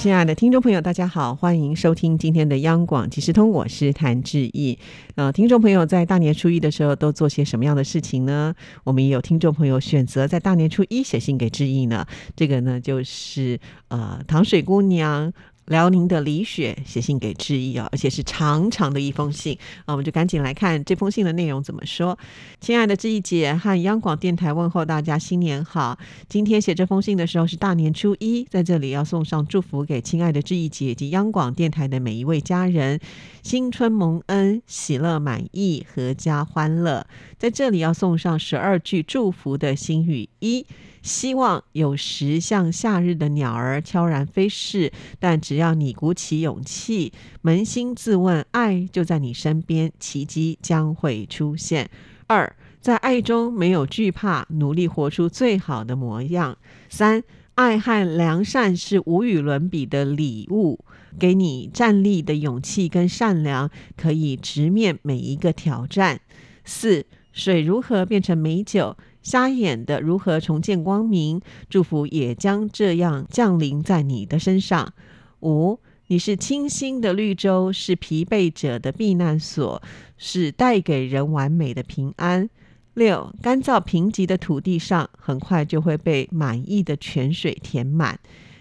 亲爱的听众朋友，大家好，欢迎收听今天的央广即时通，我是谭志毅。呃，听众朋友在大年初一的时候都做些什么样的事情呢？我们也有听众朋友选择在大年初一写信给志毅呢。这个呢，就是呃，糖水姑娘。辽宁的李雪写信给志毅啊，而且是长长的一封信啊，我们就赶紧来看这封信的内容怎么说。亲爱的志毅姐和央广电台问候大家新年好。今天写这封信的时候是大年初一，在这里要送上祝福给亲爱的志毅姐以及央广电台的每一位家人，新春蒙恩，喜乐满意，阖家欢乐。在这里要送上十二句祝福的心语一。希望有时像夏日的鸟儿悄然飞逝，但只要你鼓起勇气，扪心自问，爱就在你身边，奇迹将会出现。二，在爱中没有惧怕，努力活出最好的模样。三，爱和良善是无与伦比的礼物，给你站立的勇气跟善良，可以直面每一个挑战。四，水如何变成美酒？瞎眼的如何重见光明？祝福也将这样降临在你的身上。五，你是清新的绿洲，是疲惫者的避难所，是带给人完美的平安。六，干燥贫瘠的土地上，很快就会被满意的泉水填满。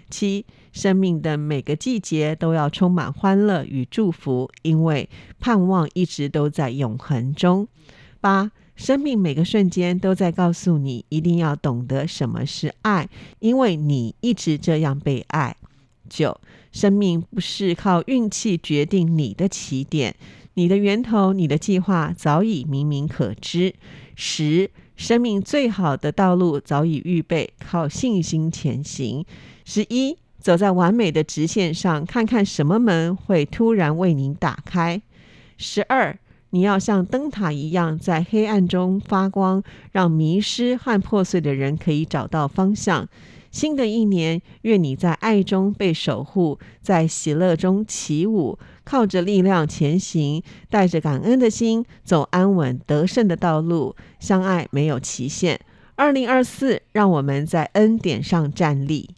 七，生命的每个季节都要充满欢乐与祝福，因为盼望一直都在永恒中。八。生命每个瞬间都在告诉你，一定要懂得什么是爱，因为你一直这样被爱。九，生命不是靠运气决定你的起点，你的源头、你的计划早已明明可知。十，生命最好的道路早已预备，靠信心前行。十一，走在完美的直线上，看看什么门会突然为你打开。十二。你要像灯塔一样在黑暗中发光，让迷失和破碎的人可以找到方向。新的一年，愿你在爱中被守护，在喜乐中起舞，靠着力量前行，带着感恩的心走安稳得胜的道路。相爱没有期限。二零二四，让我们在恩典上站立。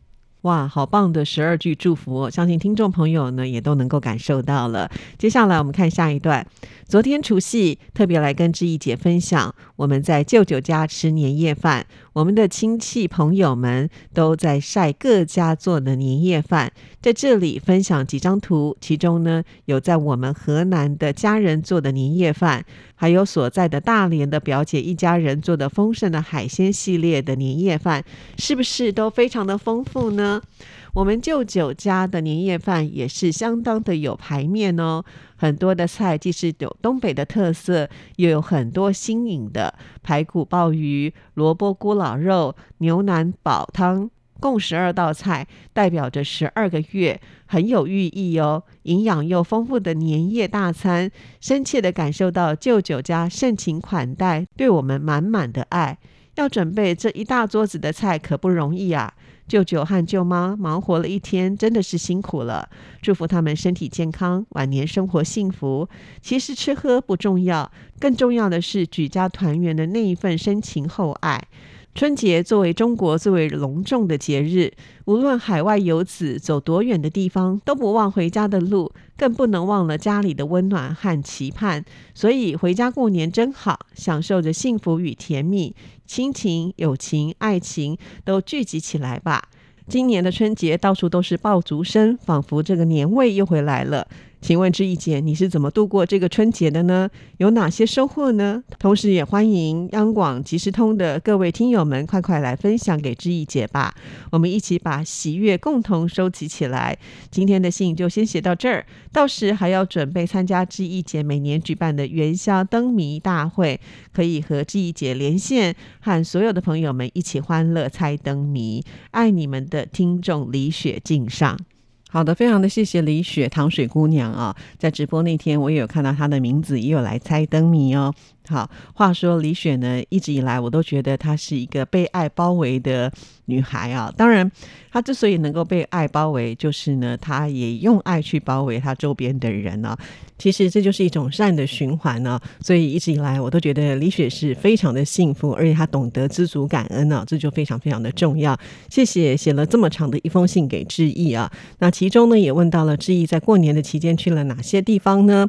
哇，好棒的十二句祝福，相信听众朋友呢也都能够感受到了。接下来我们看下一段。昨天除夕，特别来跟志毅姐分享，我们在舅舅家吃年夜饭，我们的亲戚朋友们都在晒各家做的年夜饭，在这里分享几张图，其中呢有在我们河南的家人做的年夜饭，还有所在的大连的表姐一家人做的丰盛的海鲜系列的年夜饭，是不是都非常的丰富呢？我们舅舅家的年夜饭也是相当的有排面哦，很多的菜既是有东北的特色，又有很多新颖的排骨鲍鱼、萝卜咕老肉、牛腩煲汤，共十二道菜，代表着十二个月，很有寓意哦。营养又丰富的年夜大餐，深切的感受到舅舅家盛情款待，对我们满满的爱。要准备这一大桌子的菜可不容易啊！舅舅和舅妈忙活了一天，真的是辛苦了。祝福他们身体健康，晚年生活幸福。其实吃喝不重要，更重要的是举家团圆的那一份深情厚爱。春节作为中国最为隆重的节日，无论海外游子走多远的地方，都不忘回家的路，更不能忘了家里的温暖和期盼。所以回家过年真好，享受着幸福与甜蜜，亲情、友情、爱情都聚集起来吧。今年的春节到处都是爆竹声，仿佛这个年味又回来了。请问志毅姐，你是怎么度过这个春节的呢？有哪些收获呢？同时也欢迎央广即时通的各位听友们，快快来分享给志毅姐吧！我们一起把喜悦共同收集起来。今天的信就先写到这儿，到时还要准备参加志毅姐每年举办的元宵灯谜大会，可以和志毅姐连线，和所有的朋友们一起欢乐猜灯谜。爱你们的听众李雪敬上。好的，非常的谢谢李雪糖水姑娘啊，在直播那天我也有看到她的名字，也有来猜灯谜哦。好，话说李雪呢，一直以来我都觉得她是一个被爱包围的女孩啊。当然，她之所以能够被爱包围，就是呢，她也用爱去包围她周边的人啊。其实这就是一种善的循环呢。所以一直以来，我都觉得李雪是非常的幸福，而且她懂得知足感恩呢，这就非常非常的重要。谢谢写了这么长的一封信给志毅啊。那其中呢，也问到了志毅在过年的期间去了哪些地方呢？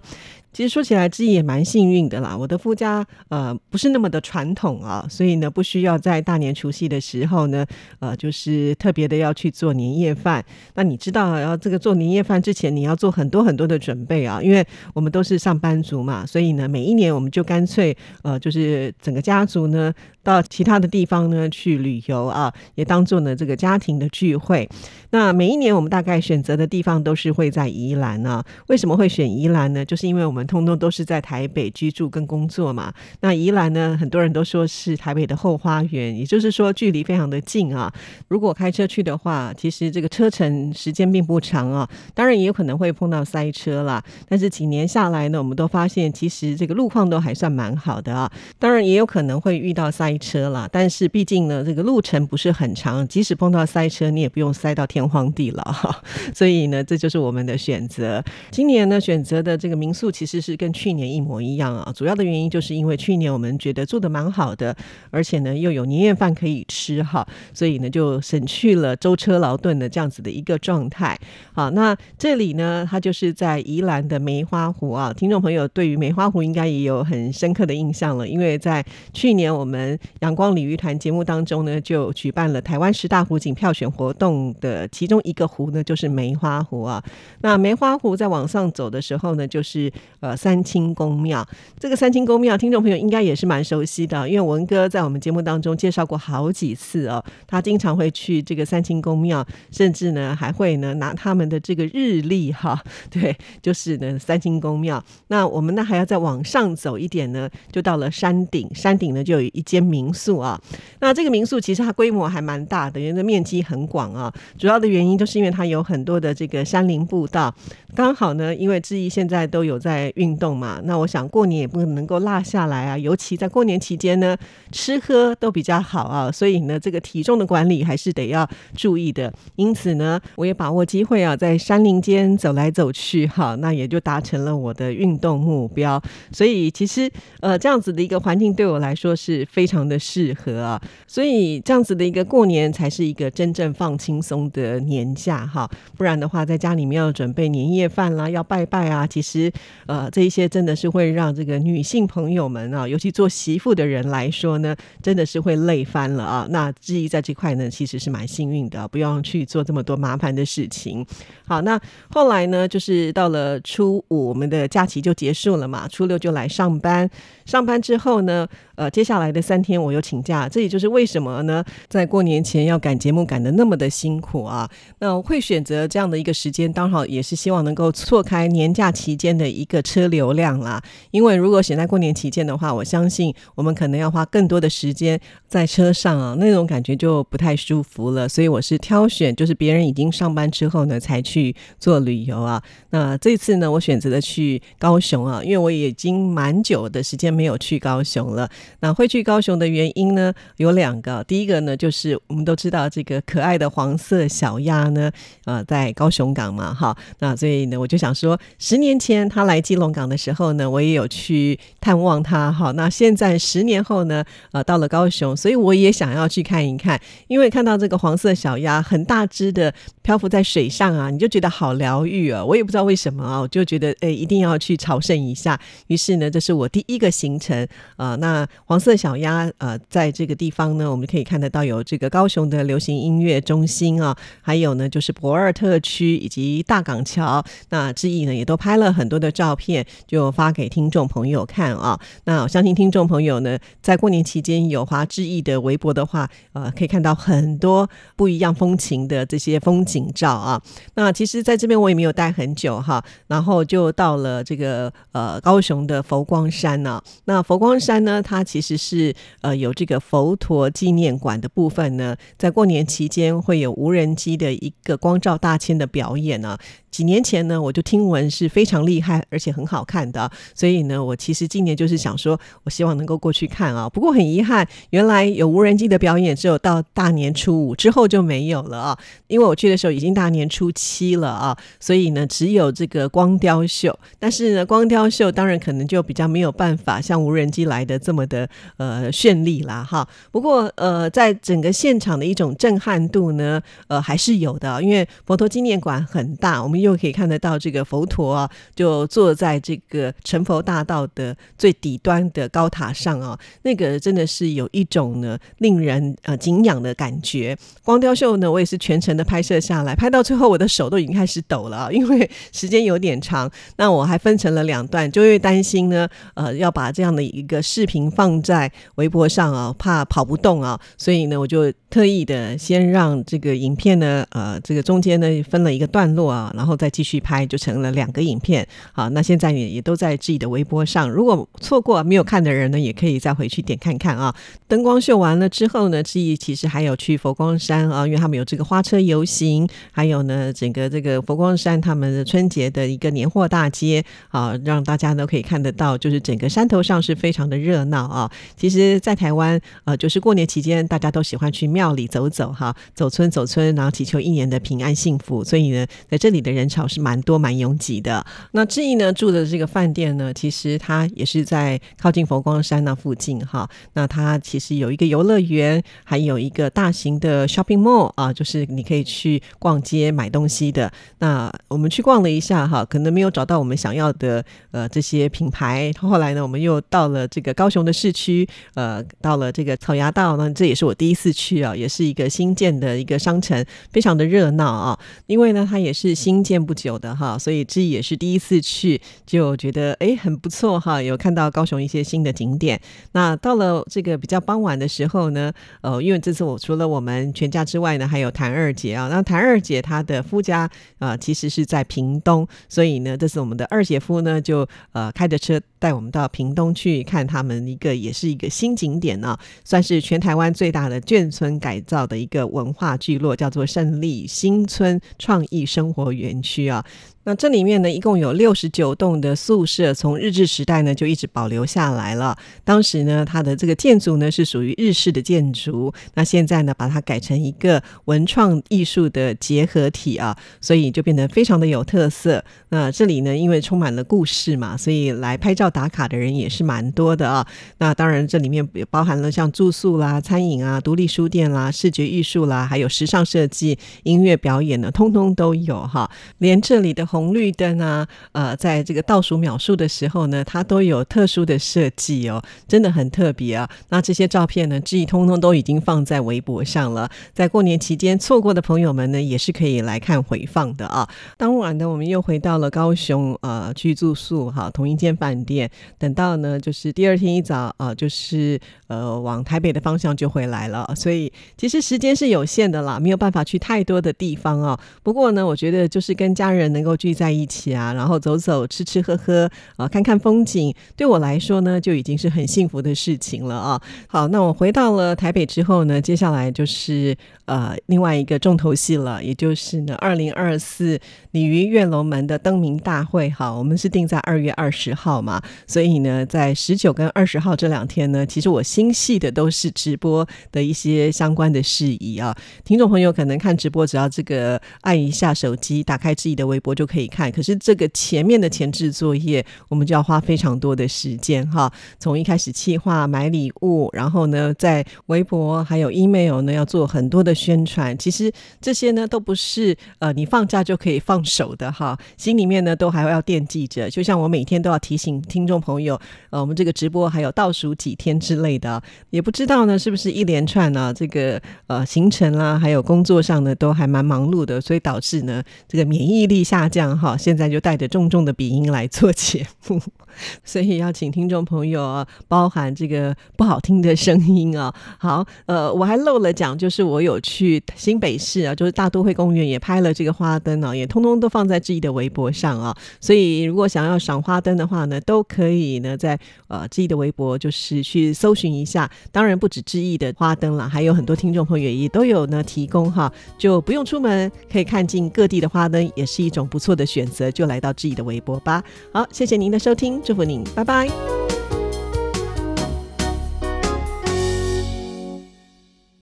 其实说起来，志毅也蛮幸运的啦。我的夫家呃不是那么的传统啊，所以呢不需要在大年除夕的时候呢，呃就是特别的要去做年夜饭。那你知道，要这个做年夜饭之前，你要做很多很多的准备啊，因为我们都是上班族嘛，所以呢每一年我们就干脆呃就是整个家族呢。到其他的地方呢去旅游啊，也当做呢这个家庭的聚会。那每一年我们大概选择的地方都是会在宜兰啊。为什么会选宜兰呢？就是因为我们通通都是在台北居住跟工作嘛。那宜兰呢，很多人都说是台北的后花园，也就是说距离非常的近啊。如果开车去的话，其实这个车程时间并不长啊。当然也有可能会碰到塞车啦。但是几年下来呢，我们都发现其实这个路况都还算蛮好的啊。当然也有可能会遇到塞。车了，但是毕竟呢，这个路程不是很长，即使碰到塞车，你也不用塞到天荒地老。所以呢，这就是我们的选择。今年呢，选择的这个民宿其实是跟去年一模一样啊。主要的原因就是因为去年我们觉得做的蛮好的，而且呢又有年夜饭可以吃哈，所以呢就省去了舟车劳顿的这样子的一个状态。好，那这里呢，它就是在宜兰的梅花湖啊。听众朋友对于梅花湖应该也有很深刻的印象了，因为在去年我们阳光鲤鱼团节目当中呢，就举办了台湾十大湖景票选活动的其中一个湖呢，就是梅花湖啊。那梅花湖在往上走的时候呢，就是呃三清宫庙。这个三清宫庙，听众朋友应该也是蛮熟悉的，因为文哥在我们节目当中介绍过好几次哦。他经常会去这个三清宫庙，甚至呢还会呢拿他们的这个日历哈，对，就是呢三清宫庙。那我们呢还要再往上走一点呢，就到了山顶，山顶呢就有一间。民宿啊，那这个民宿其实它规模还蛮大的，因为面积很广啊。主要的原因就是因为它有很多的这个山林步道，刚好呢，因为志毅现在都有在运动嘛，那我想过年也不能够落下来啊。尤其在过年期间呢，吃喝都比较好啊，所以呢，这个体重的管理还是得要注意的。因此呢，我也把握机会啊，在山林间走来走去，哈，那也就达成了我的运动目标。所以其实呃，这样子的一个环境对我来说是非常。的适合啊，所以这样子的一个过年才是一个真正放轻松的年假哈，不然的话，在家里面要准备年夜饭啦，要拜拜啊，其实呃，这一些真的是会让这个女性朋友们啊，尤其做媳妇的人来说呢，真的是会累翻了啊。那志毅在这块呢，其实是蛮幸运的，不用去做这么多麻烦的事情。好，那后来呢，就是到了初五，我们的假期就结束了嘛，初六就来上班，上班之后呢。呃，接下来的三天我又请假，这也就是为什么呢？在过年前要赶节目赶的那么的辛苦啊。那会选择这样的一个时间，刚好也是希望能够错开年假期间的一个车流量啦。因为如果选在过年期间的话，我相信我们可能要花更多的时间在车上啊，那种感觉就不太舒服了。所以我是挑选，就是别人已经上班之后呢，才去做旅游啊。那这次呢，我选择了去高雄啊，因为我已经蛮久的时间没有去高雄了。那会去高雄的原因呢，有两个。第一个呢，就是我们都知道这个可爱的黄色小鸭呢，呃，在高雄港嘛，哈。那所以呢，我就想说，十年前他来基隆港的时候呢，我也有去探望他，哈。那现在十年后呢，呃，到了高雄，所以我也想要去看一看，因为看到这个黄色小鸭很大只的漂浮在水上啊，你就觉得好疗愈啊。我也不知道为什么啊，我就觉得诶，一定要去朝圣一下。于是呢，这是我第一个行程啊，那。黄色小鸭，呃，在这个地方呢，我们可以看得到有这个高雄的流行音乐中心啊，还有呢就是博尔特区以及大港桥。那志毅呢也都拍了很多的照片，就发给听众朋友看啊。那我相信听众朋友呢，在过年期间有华志毅的微博的话，呃，可以看到很多不一样风情的这些风景。景照啊。那其实在这边我也没有待很久哈，然后就到了这个呃高雄的佛光山呢。那佛光山呢，它其实是呃有这个佛陀纪念馆的部分呢，在过年期间会有无人机的一个光照大千的表演呢。几年前呢，我就听闻是非常厉害，而且很好看的，所以呢，我其实今年就是想说，我希望能够过去看啊。不过很遗憾，原来有无人机的表演，只有到大年初五之后就没有了啊。因为我去的就已经大年初七了啊，所以呢，只有这个光雕秀。但是呢，光雕秀当然可能就比较没有办法像无人机来的这么的呃绚丽啦哈。不过呃，在整个现场的一种震撼度呢，呃，还是有的，因为佛陀纪念馆很大，我们。又可以看得到这个佛陀啊，就坐在这个成佛大道的最底端的高塔上啊，那个真的是有一种呢令人呃敬仰的感觉。光雕秀呢，我也是全程的拍摄下下来，拍到最后我的手都已经开始抖了，因为时间有点长。那我还分成了两段，就因为担心呢，呃，要把这样的一个视频放在微博上啊，怕跑不动啊，所以呢，我就特意的先让这个影片呢，呃，这个中间呢分了一个段落啊，然后。再继续拍，就成了两个影片。好，那现在也也都在自己的微博上。如果错过没有看的人呢，也可以再回去点看看啊。灯光秀完了之后呢，志毅其实还有去佛光山啊，因为他们有这个花车游行，还有呢，整个这个佛光山他们的春节的一个年货大街啊，让大家都可以看得到，就是整个山头上是非常的热闹啊。其实，在台湾呃，就是过年期间，大家都喜欢去庙里走走哈，走村走村，然后祈求一年的平安幸福。所以呢，在这里的人。潮是蛮多蛮拥挤的。那志毅呢住的这个饭店呢，其实它也是在靠近佛光山那附近哈。那它其实有一个游乐园，还有一个大型的 shopping mall 啊，就是你可以去逛街买东西的。那我们去逛了一下哈，可能没有找到我们想要的呃这些品牌。后来呢，我们又到了这个高雄的市区，呃，到了这个草衙道呢，这也是我第一次去啊，也是一个新建的一个商城，非常的热闹啊。因为呢，它也是新建。不久的哈，所以这也是第一次去，就觉得哎很不错哈，有看到高雄一些新的景点。那到了这个比较傍晚的时候呢，呃，因为这次我除了我们全家之外呢，还有谭二姐啊。那谭二姐她的夫家啊，其实是在屏东，所以呢，这是我们的二姐夫呢，就呃开着车带我们到屏东去看他们一个也是一个新景点呢，算是全台湾最大的眷村改造的一个文化聚落，叫做胜利新村创意生活园。区啊。那这里面呢，一共有六十九栋的宿舍，从日治时代呢就一直保留下来了。当时呢，它的这个建筑呢是属于日式的建筑，那现在呢把它改成一个文创艺术的结合体啊，所以就变得非常的有特色。那这里呢，因为充满了故事嘛，所以来拍照打卡的人也是蛮多的啊。那当然，这里面也包含了像住宿啦、餐饮啊、独立书店啦、视觉艺术啦，还有时尚设计、音乐表演呢，通通都有哈。连这里的。红绿灯啊，呃，在这个倒数秒数的时候呢，它都有特殊的设计哦，真的很特别啊。那这些照片呢，记忆通通都已经放在微博上了。在过年期间错过的朋友们呢，也是可以来看回放的啊。当晚呢，我们又回到了高雄，呃，去住宿哈，同一间饭店。等到呢，就是第二天一早啊，就是呃，往台北的方向就回来了。所以其实时间是有限的啦，没有办法去太多的地方啊。不过呢，我觉得就是跟家人能够。聚在一起啊，然后走走、吃吃喝喝啊，看看风景，对我来说呢，就已经是很幸福的事情了啊。好，那我回到了台北之后呢，接下来就是呃另外一个重头戏了，也就是呢二零二四鲤鱼跃龙门的灯明大会。好，我们是定在二月二十号嘛，所以呢，在十九跟二十号这两天呢，其实我心系的都是直播的一些相关的事宜啊。听众朋友可能看直播，只要这个按一下手机，打开自己的微博就。可以看，可是这个前面的前置作业，我们就要花非常多的时间哈。从一开始企划买礼物，然后呢，在微博还有 email 呢，要做很多的宣传。其实这些呢，都不是呃你放假就可以放手的哈。心里面呢，都还要惦记着。就像我每天都要提醒听听众朋友，呃，我们这个直播还有倒数几天之类的，也不知道呢是不是一连串呢这个呃行程啦，还有工作上呢都还蛮忙碌的，所以导致呢这个免疫力下降哈，现在就带着重重的鼻音来做节目。所以要请听众朋友啊，包含这个不好听的声音啊。好，呃，我还漏了讲，就是我有去新北市啊，就是大都会公园也拍了这个花灯啊，也通通都放在志毅的微博上啊。所以如果想要赏花灯的话呢，都可以呢在呃志毅的微博就是去搜寻一下。当然不止志毅的花灯了，还有很多听众朋友也都有呢提供哈，就不用出门，可以看尽各地的花灯，也是一种不错的选择。就来到志毅的微博吧。好，谢谢您的收听。祝福您，拜拜。